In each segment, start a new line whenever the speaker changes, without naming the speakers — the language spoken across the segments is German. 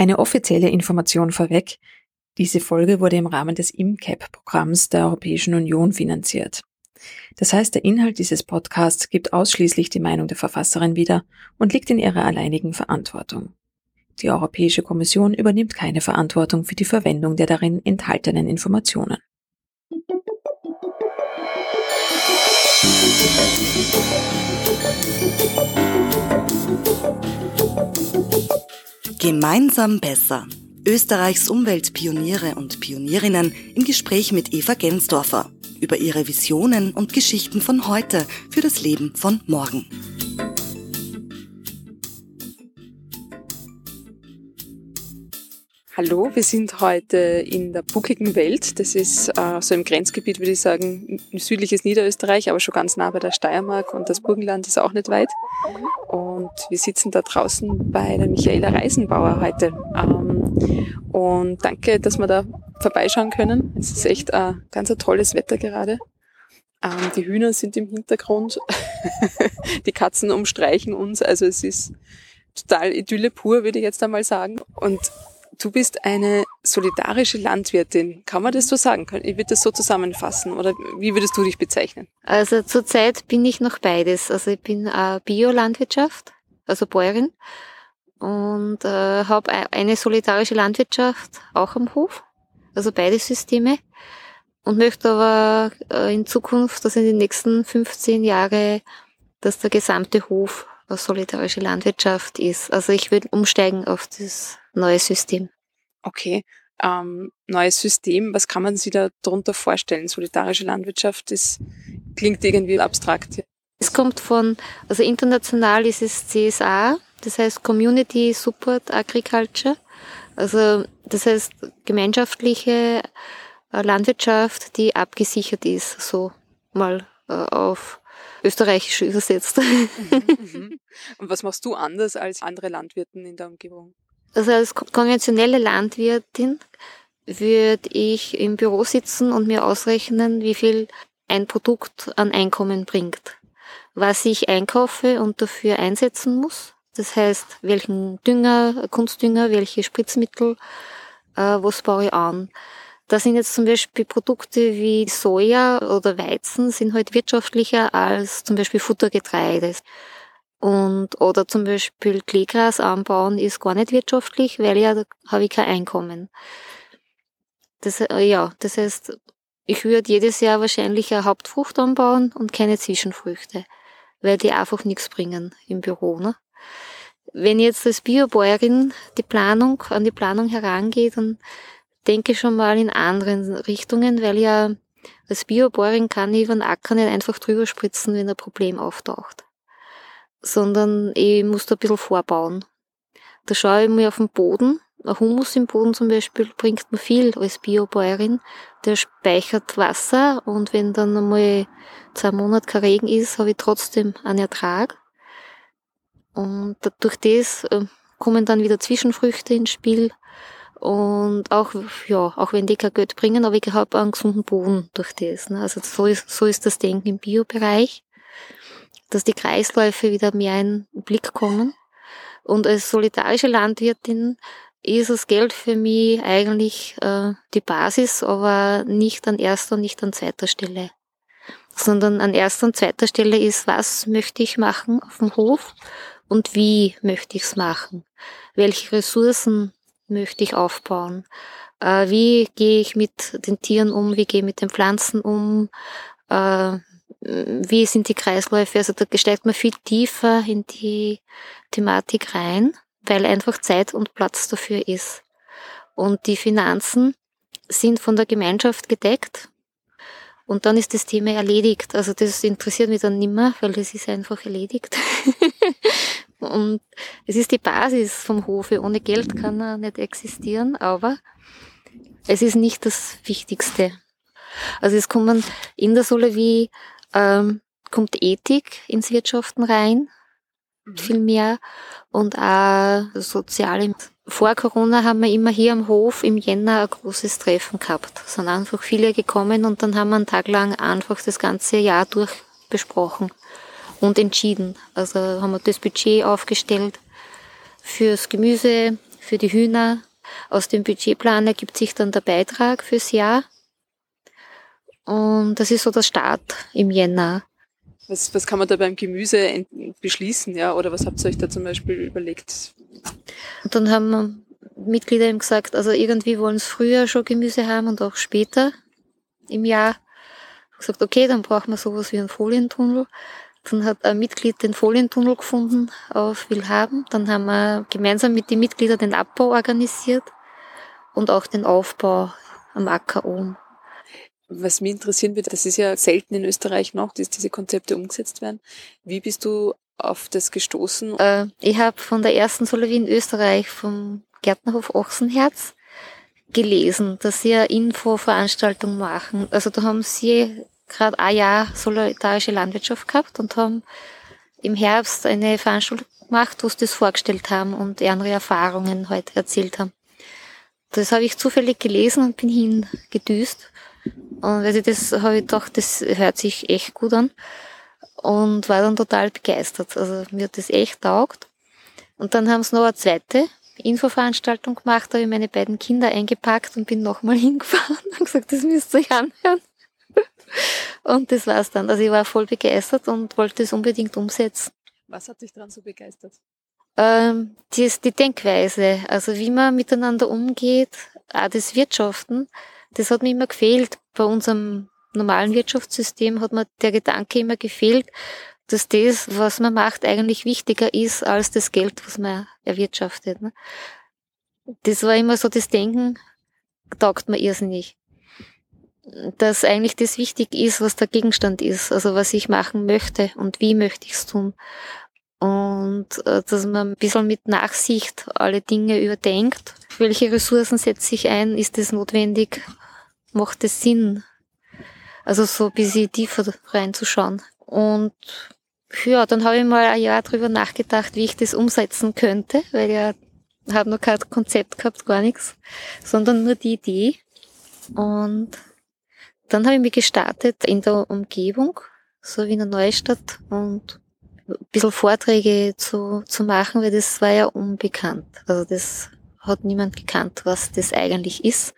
Eine offizielle Information vorweg. Diese Folge wurde im Rahmen des IMCAP-Programms der Europäischen Union finanziert. Das heißt, der Inhalt dieses Podcasts gibt ausschließlich die Meinung der Verfasserin wieder und liegt in ihrer alleinigen Verantwortung. Die Europäische Kommission übernimmt keine Verantwortung für die Verwendung der darin enthaltenen Informationen.
Gemeinsam besser. Österreichs Umweltpioniere und Pionierinnen im Gespräch mit Eva Gensdorfer über ihre Visionen und Geschichten von heute für das Leben von morgen.
Hallo, wir sind heute in der buckligen Welt. Das ist äh, so im Grenzgebiet, würde ich sagen, südliches Niederösterreich, aber schon ganz nah bei der Steiermark und das Burgenland ist auch nicht weit. Und wir sitzen da draußen bei der Michaela Reisenbauer heute. Ähm, und danke, dass wir da vorbeischauen können. Es ist echt äh, ganz ein tolles Wetter gerade. Ähm, die Hühner sind im Hintergrund, die Katzen umstreichen uns. Also es ist total Idylle pur, würde ich jetzt einmal sagen. Und Du bist eine solidarische Landwirtin. Kann man das so sagen? Ich würde das so zusammenfassen. Oder wie würdest du dich bezeichnen?
Also zurzeit bin ich noch beides. Also ich bin äh, Biolandwirtschaft, also Bäuerin. Und äh, habe eine solidarische Landwirtschaft auch am Hof. Also beide Systeme. Und möchte aber äh, in Zukunft, also in den nächsten 15 Jahre, dass der gesamte Hof eine solidarische Landwirtschaft ist. Also ich will umsteigen auf das neues System.
Okay. Ähm, neues System, was kann man sich da darunter vorstellen? Solidarische Landwirtschaft, das klingt irgendwie abstrakt.
Es kommt von, also international ist es CSA, das heißt Community Support Agriculture. Also das heißt gemeinschaftliche äh, Landwirtschaft, die abgesichert ist, so mal äh, auf österreichisch übersetzt. Mhm,
mhm. Und was machst du anders als andere Landwirten in der Umgebung?
Also als konventionelle Landwirtin würde ich im Büro sitzen und mir ausrechnen, wie viel ein Produkt an Einkommen bringt. Was ich einkaufe und dafür einsetzen muss. Das heißt, welchen Dünger, Kunstdünger, welche Spritzmittel, äh, was baue ich an. Da sind jetzt zum Beispiel Produkte wie Soja oder Weizen sind halt wirtschaftlicher als zum Beispiel Futtergetreide. Und, oder zum Beispiel Kleegras anbauen ist gar nicht wirtschaftlich, weil ja, da habe ich kein Einkommen. Das, äh, ja, das heißt, ich würde jedes Jahr wahrscheinlich eine Hauptfrucht anbauen und keine Zwischenfrüchte, weil die einfach nichts bringen im Büro. Ne? Wenn jetzt als Biobäuerin die Planung, an die Planung herangeht, dann denke schon mal in anderen Richtungen, weil ja als Biobäuerin kann ich über den Acker nicht einfach drüber spritzen, wenn ein Problem auftaucht sondern ich muss da ein bisschen vorbauen. Da schaue ich mir auf den Boden. Ein Humus im Boden zum Beispiel bringt mir viel als Biobäuerin. Der speichert Wasser und wenn dann einmal zwei Monate kein Regen ist, habe ich trotzdem einen Ertrag. Und durch das äh, kommen dann wieder Zwischenfrüchte ins Spiel. Und auch, ja, auch wenn die kein Geld bringen, aber ich habe einen gesunden Boden durch das. Ne? Also so ist, so ist das Denken im Biobereich dass die Kreisläufe wieder mehr in den Blick kommen. Und als solidarische Landwirtin ist das Geld für mich eigentlich äh, die Basis, aber nicht an erster und nicht an zweiter Stelle. Sondern an erster und zweiter Stelle ist, was möchte ich machen auf dem Hof und wie möchte ich es machen? Welche Ressourcen möchte ich aufbauen? Äh, wie gehe ich mit den Tieren um? Wie gehe ich mit den Pflanzen um? Äh, wie sind die Kreisläufe? Also da steigt man viel tiefer in die Thematik rein, weil einfach Zeit und Platz dafür ist. Und die Finanzen sind von der Gemeinschaft gedeckt. Und dann ist das Thema erledigt. Also das interessiert mich dann nimmer, weil das ist einfach erledigt. und es ist die Basis vom Hofe. Ohne Geld kann er nicht existieren, aber es ist nicht das Wichtigste. Also es kommen in der Solewie ähm, kommt Ethik ins Wirtschaften rein, mhm. viel mehr und auch soziale. Vor Corona haben wir immer hier am Hof im Jänner ein großes Treffen gehabt. Es sind einfach viele gekommen und dann haben wir einen Tag lang einfach das ganze Jahr durch besprochen und entschieden. Also haben wir das Budget aufgestellt fürs Gemüse, für die Hühner. Aus dem Budgetplan ergibt sich dann der Beitrag fürs Jahr. Und das ist so der Start im Jänner.
Was, was kann man da beim Gemüse beschließen, ja? Oder was habt ihr euch da zum Beispiel überlegt?
Und dann haben Mitglieder eben gesagt, also irgendwie wollen sie früher schon Gemüse haben und auch später im Jahr. Gesagt, okay, dann brauchen wir sowas wie einen Folientunnel. Dann hat ein Mitglied den Folientunnel gefunden auf Willhaben. Dann haben wir gemeinsam mit den Mitgliedern den Abbau organisiert und auch den Aufbau am Acker oben.
Was mich interessieren wird, das ist ja selten in Österreich noch, dass diese Konzepte umgesetzt werden. Wie bist du auf das gestoßen?
Äh, ich habe von der ersten Solowie in Österreich vom Gärtnerhof Ochsenherz gelesen, dass sie eine Infoveranstaltung machen. Also da haben sie gerade ein Jahr solidarische Landwirtschaft gehabt und haben im Herbst eine Veranstaltung gemacht, wo sie das vorgestellt haben und ihre Erfahrungen heute erzählt haben. Das habe ich zufällig gelesen und bin hingedüst. Und weil ich das habe ich gedacht, das hört sich echt gut an. Und war dann total begeistert. Also mir hat das echt taugt. Und dann haben sie noch eine zweite Infoveranstaltung gemacht, da habe ich meine beiden Kinder eingepackt und bin nochmal hingefahren und gesagt, das müsst ihr euch anhören. Und das war's dann. Also ich war voll begeistert und wollte es unbedingt umsetzen.
Was hat dich daran so begeistert?
Ähm, die, ist die Denkweise, also wie man miteinander umgeht, auch das Wirtschaften, das hat mir immer gefehlt. Bei unserem normalen Wirtschaftssystem hat mir der Gedanke immer gefehlt, dass das, was man macht, eigentlich wichtiger ist als das Geld, was man erwirtschaftet. Ne? Das war immer so das Denken, taugt mir irrsinnig dass eigentlich das wichtig ist, was der Gegenstand ist, also was ich machen möchte und wie möchte ich es tun. Und äh, dass man ein bisschen mit Nachsicht alle Dinge überdenkt. Welche Ressourcen setze ich ein? Ist es notwendig? Macht es Sinn? Also so ein bisschen tiefer reinzuschauen. Und ja, dann habe ich mal ein Jahr drüber nachgedacht, wie ich das umsetzen könnte, weil ja habe noch kein Konzept gehabt, gar nichts, sondern nur die Idee. Und dann habe ich mich gestartet in der Umgebung, so wie in der Neustadt und ein bisschen Vorträge zu, zu machen, weil das war ja unbekannt. Also das hat niemand gekannt, was das eigentlich ist.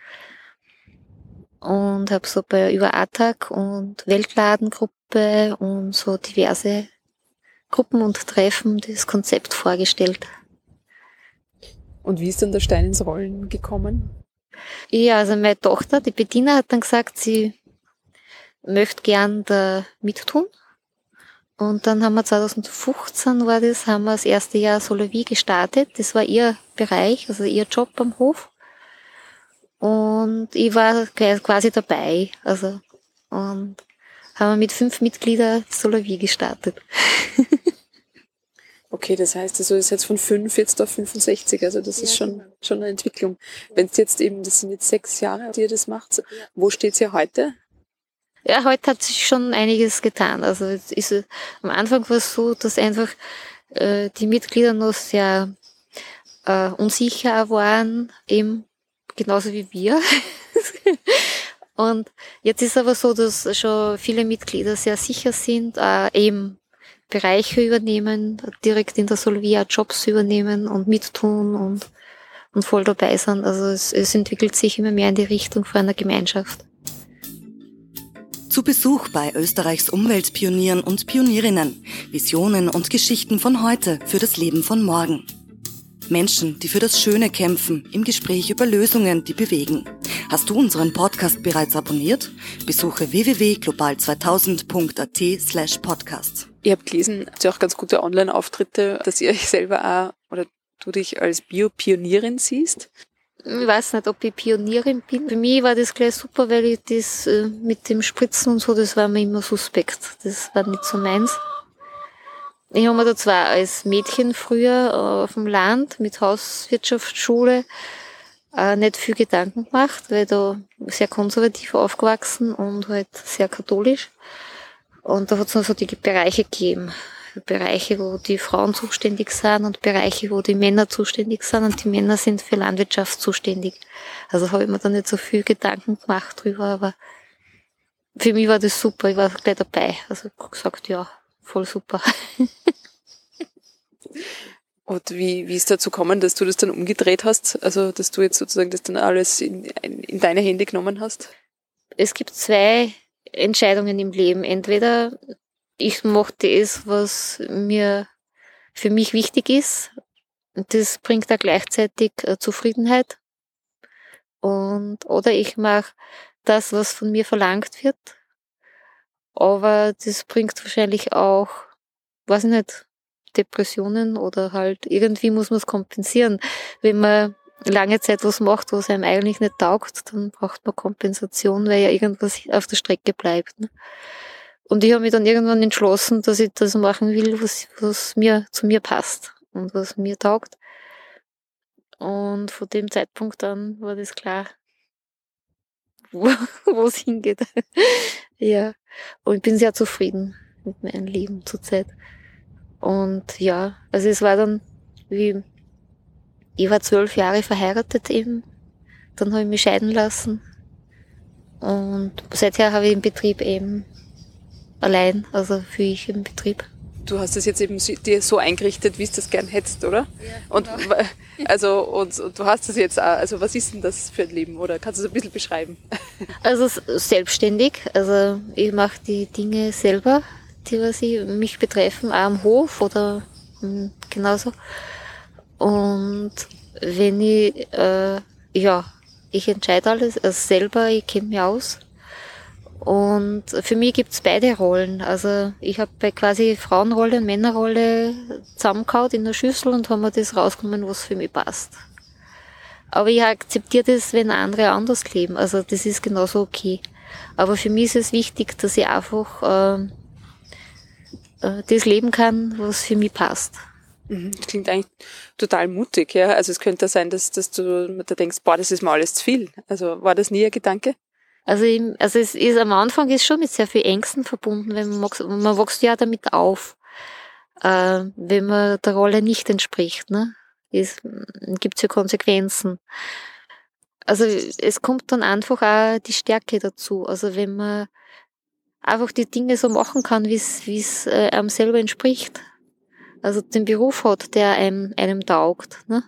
Und habe so bei über ATAG und Weltladengruppe und so diverse Gruppen und Treffen das Konzept vorgestellt.
Und wie ist dann der Stein ins Rollen gekommen?
Ja, also meine Tochter, die Bettina, hat dann gesagt, sie möchte gern da mittun. Und dann haben wir 2015 war das, haben wir das erste Jahr Solovie gestartet. Das war ihr Bereich, also ihr Job am Hof. Und ich war quasi dabei. Also, und haben wir mit fünf Mitgliedern Solovie gestartet.
Okay, das heißt, also ist jetzt von fünf jetzt auf 65, also das ja, ist schon, genau. schon eine Entwicklung. Wenn es jetzt eben, das sind jetzt sechs Jahre, die ihr das macht, wo steht ihr heute?
Ja, heute hat sich schon einiges getan. Also ist, am Anfang war es so, dass einfach äh, die Mitglieder noch sehr äh, unsicher waren, eben genauso wie wir. Und jetzt ist aber so, dass schon viele Mitglieder sehr sicher sind, äh, eben Bereiche übernehmen, direkt in der Solvia Jobs übernehmen und mittun und, und voll dabei sind. Also es, es entwickelt sich immer mehr in die Richtung von einer Gemeinschaft.
Zu Besuch bei Österreichs Umweltpionieren und Pionierinnen. Visionen und Geschichten von heute für das Leben von morgen. Menschen, die für das Schöne kämpfen, im Gespräch über Lösungen, die bewegen. Hast du unseren Podcast bereits abonniert? Besuche www.global2000.at slash podcast.
Ihr habt gelesen, habt ihr auch ganz gute Online-Auftritte, dass ihr euch selber auch oder du dich als Biopionierin siehst.
Ich weiß nicht, ob ich Pionierin bin. Für mich war das gleich super, weil ich das äh, mit dem Spritzen und so, das war mir immer suspekt. Das war nicht so meins. Ich habe mir da zwar als Mädchen früher auf dem Land mit Hauswirtschaftsschule äh, nicht viel Gedanken gemacht, weil da sehr konservativ aufgewachsen und halt sehr katholisch. Und da hat es noch so die Bereiche gegeben. Bereiche, wo die Frauen zuständig sind und Bereiche, wo die Männer zuständig sind und die Männer sind für Landwirtschaft zuständig. Also habe ich mir da nicht so viel Gedanken gemacht drüber, aber für mich war das super, ich war gleich dabei. Also gesagt, ja, voll super.
Und wie, wie ist dazu gekommen, dass du das dann umgedreht hast? Also, dass du jetzt sozusagen das dann alles in, in deine Hände genommen hast?
Es gibt zwei Entscheidungen im Leben. Entweder ich mache das, was mir für mich wichtig ist. Das bringt da gleichzeitig äh, Zufriedenheit. Und, oder ich mache das, was von mir verlangt wird. Aber das bringt wahrscheinlich auch, weiß ich nicht, Depressionen oder halt irgendwie muss man es kompensieren. Wenn man lange Zeit was macht, was einem eigentlich nicht taugt, dann braucht man Kompensation, weil ja irgendwas auf der Strecke bleibt. Ne? Und ich habe mich dann irgendwann entschlossen, dass ich das machen will, was, was mir zu mir passt und was mir taugt. Und von dem Zeitpunkt an war das klar, wo es hingeht. ja. Und ich bin sehr zufrieden mit meinem Leben zurzeit. Und ja, also es war dann wie, ich war zwölf Jahre verheiratet eben. Dann habe ich mich scheiden lassen. Und seither habe ich den Betrieb eben allein, also für ich im Betrieb.
Du hast es jetzt eben dir so eingerichtet, wie es das gern hättest, oder? Ja, und genau. also und, und, du hast es jetzt auch, also was ist denn das für ein Leben oder kannst du es ein bisschen beschreiben?
Also selbstständig, also ich mache die Dinge selber, die was ich, mich betreffen, auch am Hof oder hm, genauso. Und wenn ich, äh, ja, ich entscheide alles also selber, ich kenne mich aus. Und für mich gibt's beide Rollen. Also ich habe quasi Frauenrolle und Männerrolle zusammengehauen in der Schüssel und haben mir das rausgenommen, was für mich passt. Aber ich akzeptiere das, wenn andere anders leben. Also das ist genauso okay. Aber für mich ist es wichtig, dass ich einfach äh, äh, das leben kann, was für mich passt.
Mhm. Das klingt eigentlich total mutig, ja. Also es könnte sein, dass, dass du da denkst, boah, das ist mir alles zu viel. Also war das nie ein Gedanke?
Also, also es ist am Anfang ist schon mit sehr viel Ängsten verbunden, wenn man, man wächst ja damit auf, äh, wenn man der Rolle nicht entspricht, ne? Es gibt ja Konsequenzen. Also es kommt dann einfach auch die Stärke dazu. Also wenn man einfach die Dinge so machen kann, wie es wie es äh, einem selber entspricht. Also den Beruf hat, der einem, einem taugt. Ne?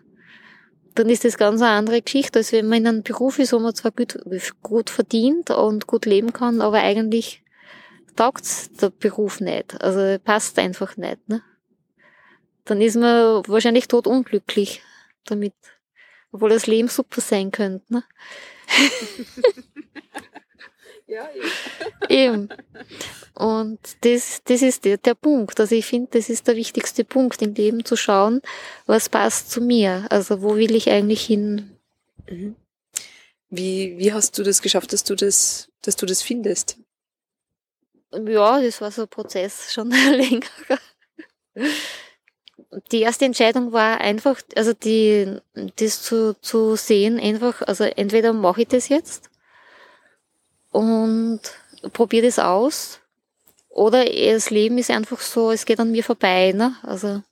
Dann ist das ganz eine andere Geschichte, als wenn man in einem Beruf ist, wo man zwar gut, gut verdient und gut leben kann, aber eigentlich taugt's der Beruf nicht. Also passt einfach nicht. Ne? Dann ist man wahrscheinlich tot unglücklich damit. Obwohl das Leben super sein könnte. Ne? ja, eben. Und das, das ist der, der Punkt. Also ich finde, das ist der wichtigste Punkt im Leben, zu schauen, was passt zu mir. Also wo will ich eigentlich hin?
Mhm. Wie, wie hast du das geschafft, dass du das, dass du das findest?
Ja, das war so ein Prozess schon länger. Die erste Entscheidung war einfach, also die, das zu, zu sehen, einfach, also entweder mache ich das jetzt und probiere das aus oder das Leben ist einfach so, es geht an mir vorbei, ne? Also,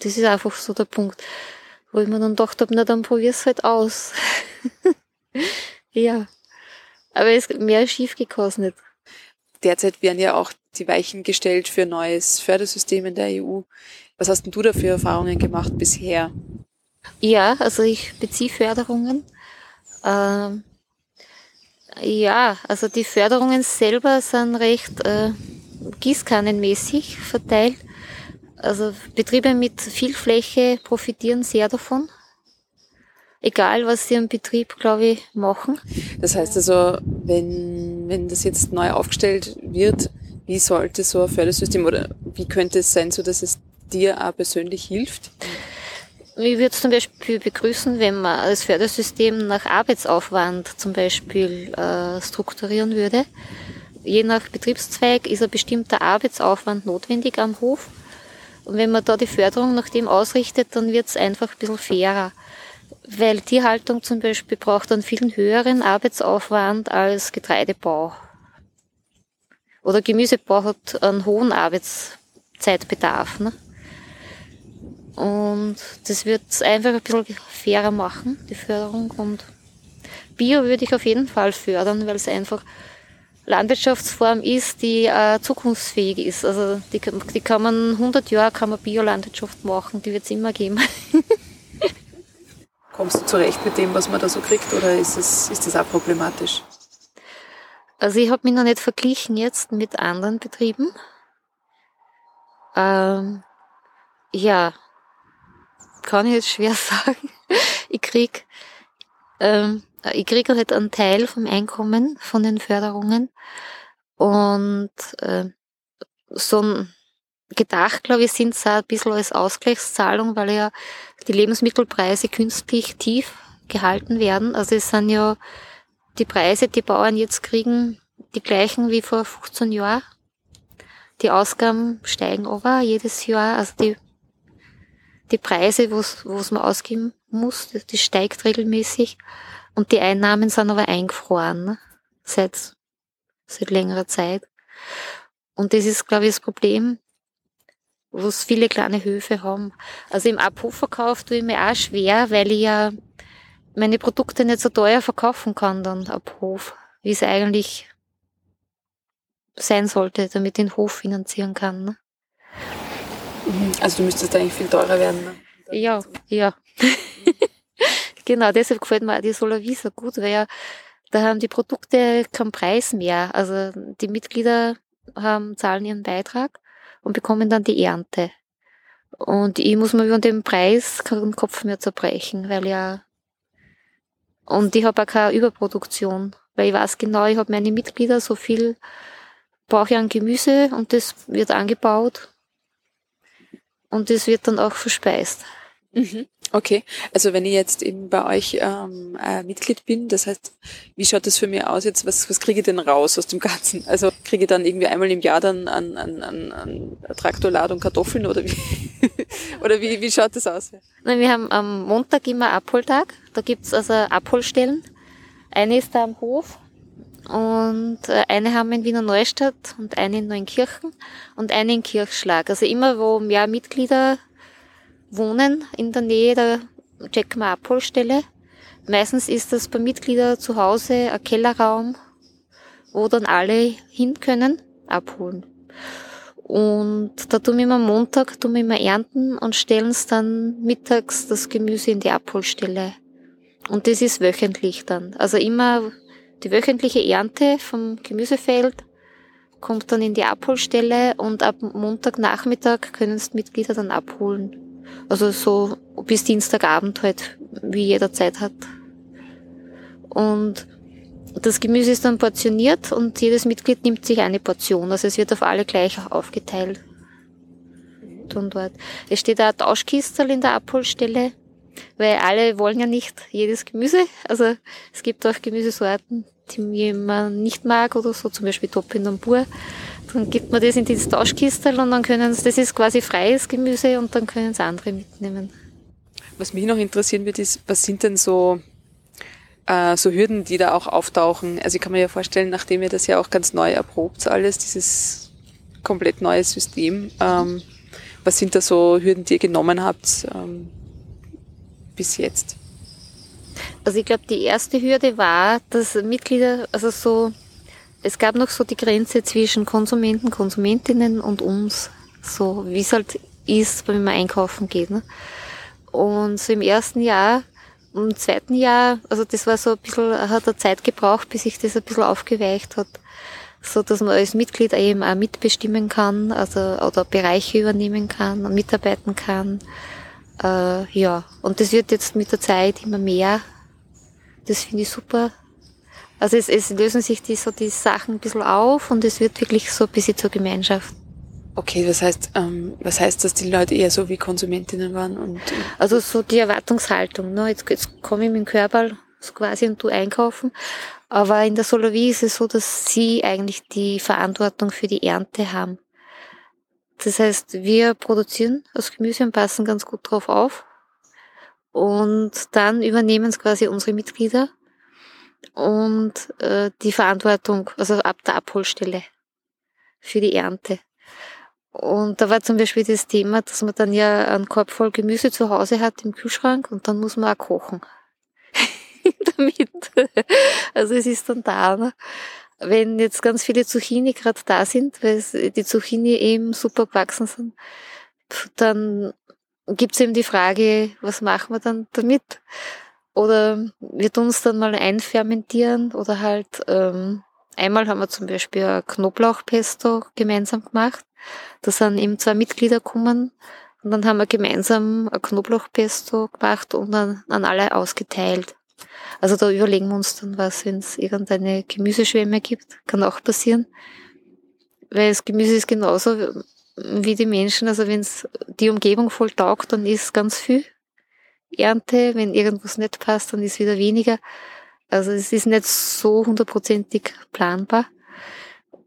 das ist einfach so der Punkt, wo ich mir dann gedacht habe, na dann probier's halt aus. ja. Aber es mehr schief gekost nicht.
Derzeit werden ja auch die Weichen gestellt für ein neues Fördersystem in der EU. Was hast denn du da für Erfahrungen gemacht bisher?
Ja, also ich beziehe Förderungen. Ähm, ja, also die Förderungen selber sind recht äh, gießkannenmäßig verteilt. Also Betriebe mit viel Fläche profitieren sehr davon. Egal, was sie im Betrieb, glaube ich, machen.
Das heißt also, wenn, wenn das jetzt neu aufgestellt wird, wie sollte so ein Fördersystem oder wie könnte es sein, so dass es dir auch persönlich hilft?
Ich würde es zum Beispiel begrüßen, wenn man das Fördersystem nach Arbeitsaufwand zum Beispiel äh, strukturieren würde. Je nach Betriebszweig ist ein bestimmter Arbeitsaufwand notwendig am Hof. Und wenn man da die Förderung nach dem ausrichtet, dann wird es einfach ein bisschen fairer. Weil Tierhaltung zum Beispiel braucht einen viel höheren Arbeitsaufwand als Getreidebau. Oder Gemüsebau hat einen hohen Arbeitszeitbedarf. Ne? Und das wird es einfach ein bisschen fairer machen, die Förderung. Und Bio würde ich auf jeden Fall fördern, weil es einfach Landwirtschaftsform ist, die äh, zukunftsfähig ist. Also die, die kann man 100 Jahre kann man Biolandwirtschaft machen, die wird es immer geben.
Kommst du zurecht mit dem, was man da so kriegt, oder ist, es, ist das auch problematisch?
Also ich habe mich noch nicht verglichen jetzt mit anderen Betrieben. Ähm, ja, kann ich jetzt schwer sagen. Ich krieg, ähm, ich krieg halt einen Teil vom Einkommen von den Förderungen und äh, so ein gedacht, glaube ich, sind es auch ein bisschen als Ausgleichszahlung, weil ja die Lebensmittelpreise künstlich tief gehalten werden. Also es sind ja die Preise, die Bauern jetzt kriegen, die gleichen wie vor 15 Jahren. Die Ausgaben steigen aber jedes Jahr. Also die, die Preise, wo es man ausgeben muss, das, das steigt regelmäßig. Und die Einnahmen sind aber eingefroren ne? seit, seit längerer Zeit. Und das ist, glaube ich, das Problem, wo es viele kleine Höfe haben. Also im Abhofverkauf tue ich mir auch schwer, weil ich ja meine Produkte nicht so teuer verkaufen kann dann ab Hof, wie es eigentlich sein sollte, damit ich den Hof finanzieren kann. Ne?
Also du müsstest eigentlich viel teurer werden. Ne?
Ja, ja. genau, deshalb gefällt mir auch die Solavisa gut, weil ja, da haben die Produkte keinen Preis mehr. Also die Mitglieder haben, zahlen ihren Beitrag und bekommen dann die Ernte. Und ich muss mir über den Preis keinen Kopf mehr zerbrechen, weil ja, und ich habe auch keine Überproduktion, weil ich weiß genau, ich habe meine Mitglieder, so viel brauche ich an Gemüse und das wird angebaut und das wird dann auch verspeist.
Mhm. Okay, also wenn ich jetzt eben bei euch ähm, äh, Mitglied bin, das heißt, wie schaut das für mich aus jetzt? Was, was kriege ich denn raus aus dem Ganzen? Also kriege ich dann irgendwie einmal im Jahr dann an, an, an, an Traktorladung Kartoffeln oder wie, oder wie, wie schaut das aus?
Nein, wir haben am Montag immer Abholtag. Da gibt's also Abholstellen. Eine ist da am Hof und äh, eine haben wir in Wiener Neustadt und eine in Neunkirchen und eine in Kirchschlag. Also immer, wo mehr Mitglieder wohnen in der Nähe der Jackma Abholstelle. Meistens ist das bei Mitgliedern zu Hause ein Kellerraum, wo dann alle hin können, abholen. Und da tun wir immer Montag, tun wir immer ernten und stellen es dann mittags das Gemüse in die Abholstelle. Und das ist wöchentlich dann. Also immer die wöchentliche Ernte vom Gemüsefeld kommt dann in die Abholstelle und ab Montagnachmittag können es Mitglieder dann abholen. Also so bis Dienstagabend halt, wie jeder Zeit hat. Und das Gemüse ist dann portioniert und jedes Mitglied nimmt sich eine Portion. Also es wird auf alle gleich aufgeteilt. Und dort. Es steht auch Tauschkistel in der Abholstelle, weil alle wollen ja nicht jedes Gemüse. Also es gibt auch Gemüsesorten, die man nicht mag oder so, zum Beispiel Topinambur. Dann gibt man das in dieses Tauschkistel und dann können sie, das ist quasi freies Gemüse und dann können es andere mitnehmen.
Was mich noch interessieren wird, ist, was sind denn so, äh, so Hürden, die da auch auftauchen? Also ich kann mir ja vorstellen, nachdem ihr das ja auch ganz neu erprobt, alles, dieses komplett neue System, ähm, was sind da so Hürden, die ihr genommen habt ähm, bis jetzt?
Also ich glaube, die erste Hürde war, dass Mitglieder, also so es gab noch so die Grenze zwischen Konsumenten, Konsumentinnen und uns. So wie es halt ist, wenn man einkaufen geht. Ne? Und so im ersten Jahr, im zweiten Jahr, also das war so ein bisschen, hat er Zeit gebraucht, bis sich das ein bisschen aufgeweicht hat. So dass man als Mitglied eben auch mitbestimmen kann, also oder Bereiche übernehmen kann und mitarbeiten kann. Äh, ja, und das wird jetzt mit der Zeit immer mehr. Das finde ich super. Also es, es lösen sich die, so die Sachen ein bisschen auf und es wird wirklich so ein bisschen zur Gemeinschaft.
Okay, das heißt, ähm, was heißt, dass die Leute eher so wie Konsumentinnen waren und
also so die Erwartungshaltung. Ne? Jetzt, jetzt komme ich mit dem Körper so quasi und tu einkaufen, aber in der Solovie ist es so, dass sie eigentlich die Verantwortung für die Ernte haben. Das heißt, wir produzieren das Gemüse und passen ganz gut drauf auf und dann übernehmen es quasi unsere Mitglieder und äh, die Verantwortung, also ab der Abholstelle für die Ernte. Und da war zum Beispiel das Thema, dass man dann ja einen Korb voll Gemüse zu Hause hat im Kühlschrank und dann muss man auch kochen. Damit. Also es ist dann da. Ne? wenn jetzt ganz viele Zucchini gerade da sind, weil die Zucchini eben super gewachsen sind, dann gibt's eben die Frage, was machen wir dann damit? Oder wir tun es dann mal einfermentieren oder halt ähm, einmal haben wir zum Beispiel ein Knoblauchpesto gemeinsam gemacht. Da sind eben zwei Mitglieder gekommen und dann haben wir gemeinsam ein Knoblauchpesto gemacht und dann an alle ausgeteilt. Also da überlegen wir uns dann was, wenn es irgendeine Gemüseschwemme gibt. Kann auch passieren. Weil das Gemüse ist genauso wie die Menschen. Also wenn es die Umgebung voll taugt, dann ist ganz viel Ernte. Wenn irgendwas nicht passt, dann ist wieder weniger. Also es ist nicht so hundertprozentig planbar.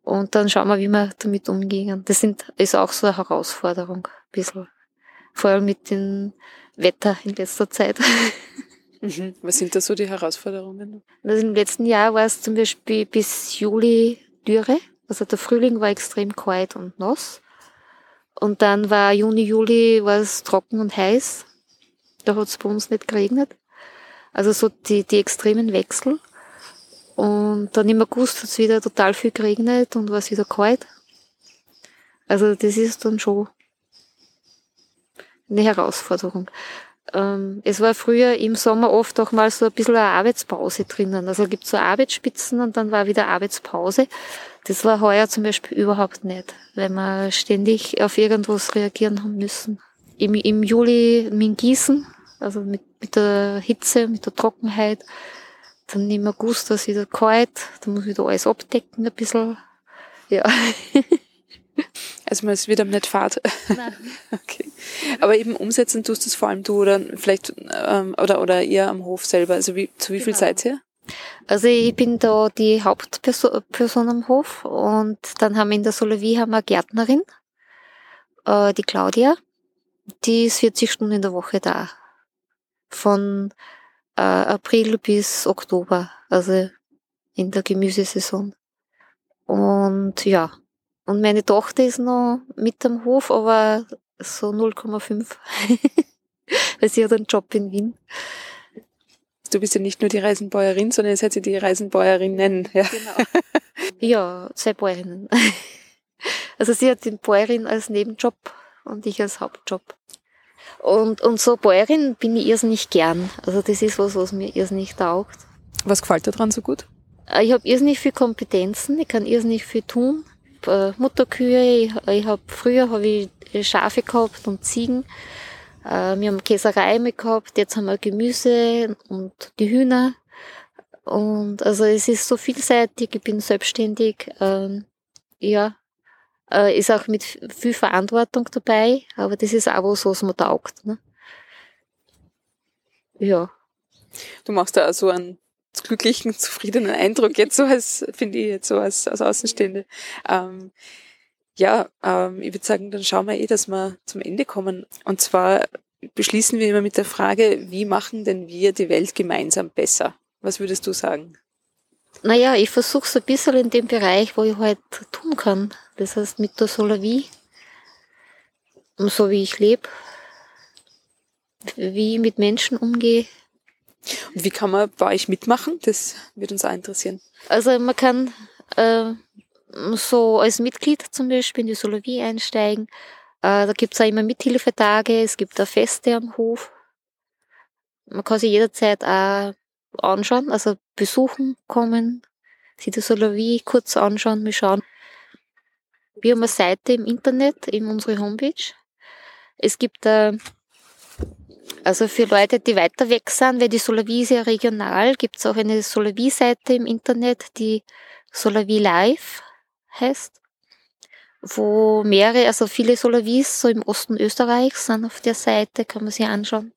Und dann schauen wir, wie wir damit umgehen. Das sind, ist auch so eine Herausforderung, ein bisschen. Vor allem mit dem Wetter in letzter Zeit.
Mhm. Was sind da so die Herausforderungen?
Also Im letzten Jahr war es zum Beispiel bis Juli Dürre. Also der Frühling war extrem kalt und nass. Und dann war Juni, Juli war es trocken und heiß. Da hat es bei uns nicht geregnet. Also so die, die extremen Wechsel. Und dann im August hat es wieder total viel geregnet und war es wieder kalt. Also das ist dann schon eine Herausforderung. Ähm, es war früher im Sommer oft auch mal so ein bisschen eine Arbeitspause drinnen. Also gibt so Arbeitsspitzen und dann war wieder Arbeitspause. Das war heuer zum Beispiel überhaupt nicht, weil wir ständig auf irgendwas reagieren haben müssen. Im, im Juli mit Gießen, also mit, mit der Hitze, mit der Trockenheit. Dann im August war es wieder kalt, dann muss ich wieder alles abdecken ein bisschen. Ja.
Also man ist wieder nicht Fahrt. Nein. okay. Aber eben umsetzen tust du es vor allem du oder vielleicht ähm, oder oder ihr am Hof selber. Also wie zu wie viel genau. seid ihr?
Also ich bin da die Hauptperson am Hof und dann haben wir in der Solovie haben wir eine Gärtnerin, äh, die Claudia. Die ist 40 Stunden in der Woche da. Von äh, April bis Oktober, also in der Gemüsesaison. Und ja, und meine Tochter ist noch mit am Hof, aber so 0,5. Weil sie hat einen Job in Wien.
Du bist ja nicht nur die Reisenbäuerin, sondern jetzt hat sie die Reisenbäuerinnen. Ja. Genau.
ja, zwei Bäuerinnen. Also sie hat den Bäuerin als Nebenjob und ich als Hauptjob. Und, und so Bäuerin bin ich irrsinnig gern. Also das ist was, was mir irrsinnig taugt.
Was gefällt dir dran so gut?
Äh, ich habe irrsinnig viel Kompetenzen, ich kann irrsinnig viel tun äh, Mutterkühe. Ich, ich hab, früher habe ich Schafe gehabt und Ziegen. Äh, wir haben Käserei mit gehabt, jetzt haben wir Gemüse und die Hühner. Und also es ist so vielseitig, ich bin selbstständig. Ähm, ja, äh, ist auch mit viel Verantwortung dabei, aber das ist auch was, was man taugt. Ne? Ja.
Du machst da also einen glücklichen, zufriedenen Eindruck, jetzt so als, finde ich, jetzt so als, als Außenstehende. Ähm, ja, ähm, ich würde sagen, dann schauen wir eh, dass wir zum Ende kommen. Und zwar beschließen wir immer mit der Frage, wie machen denn wir die Welt gemeinsam besser? Was würdest du sagen?
Naja, ich versuche es ein bisschen in dem Bereich, wo ich halt tun kann. Das heißt mit der Solavie, so wie ich lebe, wie ich mit Menschen umgehe,
und wie kann man bei euch mitmachen? Das wird uns auch interessieren.
Also man kann äh, so als Mitglied zum Beispiel in die Solovie einsteigen. Äh, da gibt's auch immer Mithilfetage, es gibt auch Feste am Hof. Man kann sich jederzeit auch anschauen, also besuchen kommen, sich die Solovie kurz anschauen, mal schauen. Wir haben eine Seite im Internet, in unsere Homepage. Es gibt äh, also für Leute, die weiter weg sind, weil die Solavie ist ja regional, gibt es auch eine Solavie-Seite im Internet, die Solavie Live heißt, wo mehrere, also viele Solavies so im Osten Österreichs sind auf der Seite, kann man sich anschauen.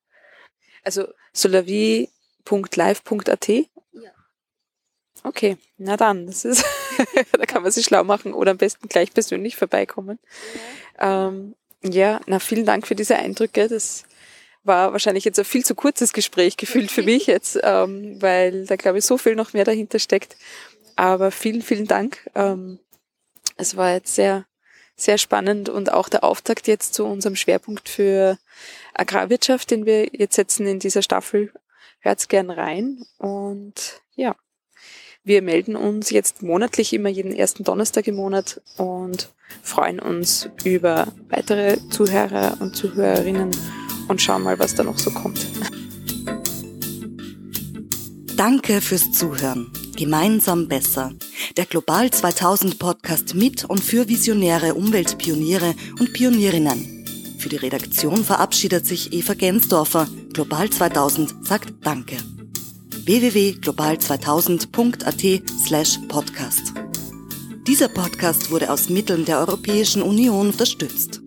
Also solavie.live.at? Ja. Okay, na dann, das ist, da kann man sich schlau machen oder am besten gleich persönlich vorbeikommen. Ja, ähm, ja na vielen Dank für diese Eindrücke. Das war wahrscheinlich jetzt ein viel zu kurzes Gespräch gefühlt für mich jetzt, ähm, weil da glaube ich so viel noch mehr dahinter steckt. Aber vielen, vielen Dank. Ähm, es war jetzt sehr, sehr spannend und auch der Auftakt jetzt zu unserem Schwerpunkt für Agrarwirtschaft, den wir jetzt setzen in dieser Staffel. Hört's gern rein und ja, Wir melden uns jetzt monatlich immer jeden ersten Donnerstag im Monat und freuen uns über weitere Zuhörer und Zuhörerinnen und schauen mal, was da noch so kommt.
Danke fürs Zuhören. Gemeinsam besser. Der Global 2000 Podcast mit und für visionäre Umweltpioniere und Pionierinnen. Für die Redaktion verabschiedet sich Eva Gensdorfer. Global 2000 sagt Danke. www.global2000.at slash podcast. Dieser Podcast wurde aus Mitteln der Europäischen Union unterstützt.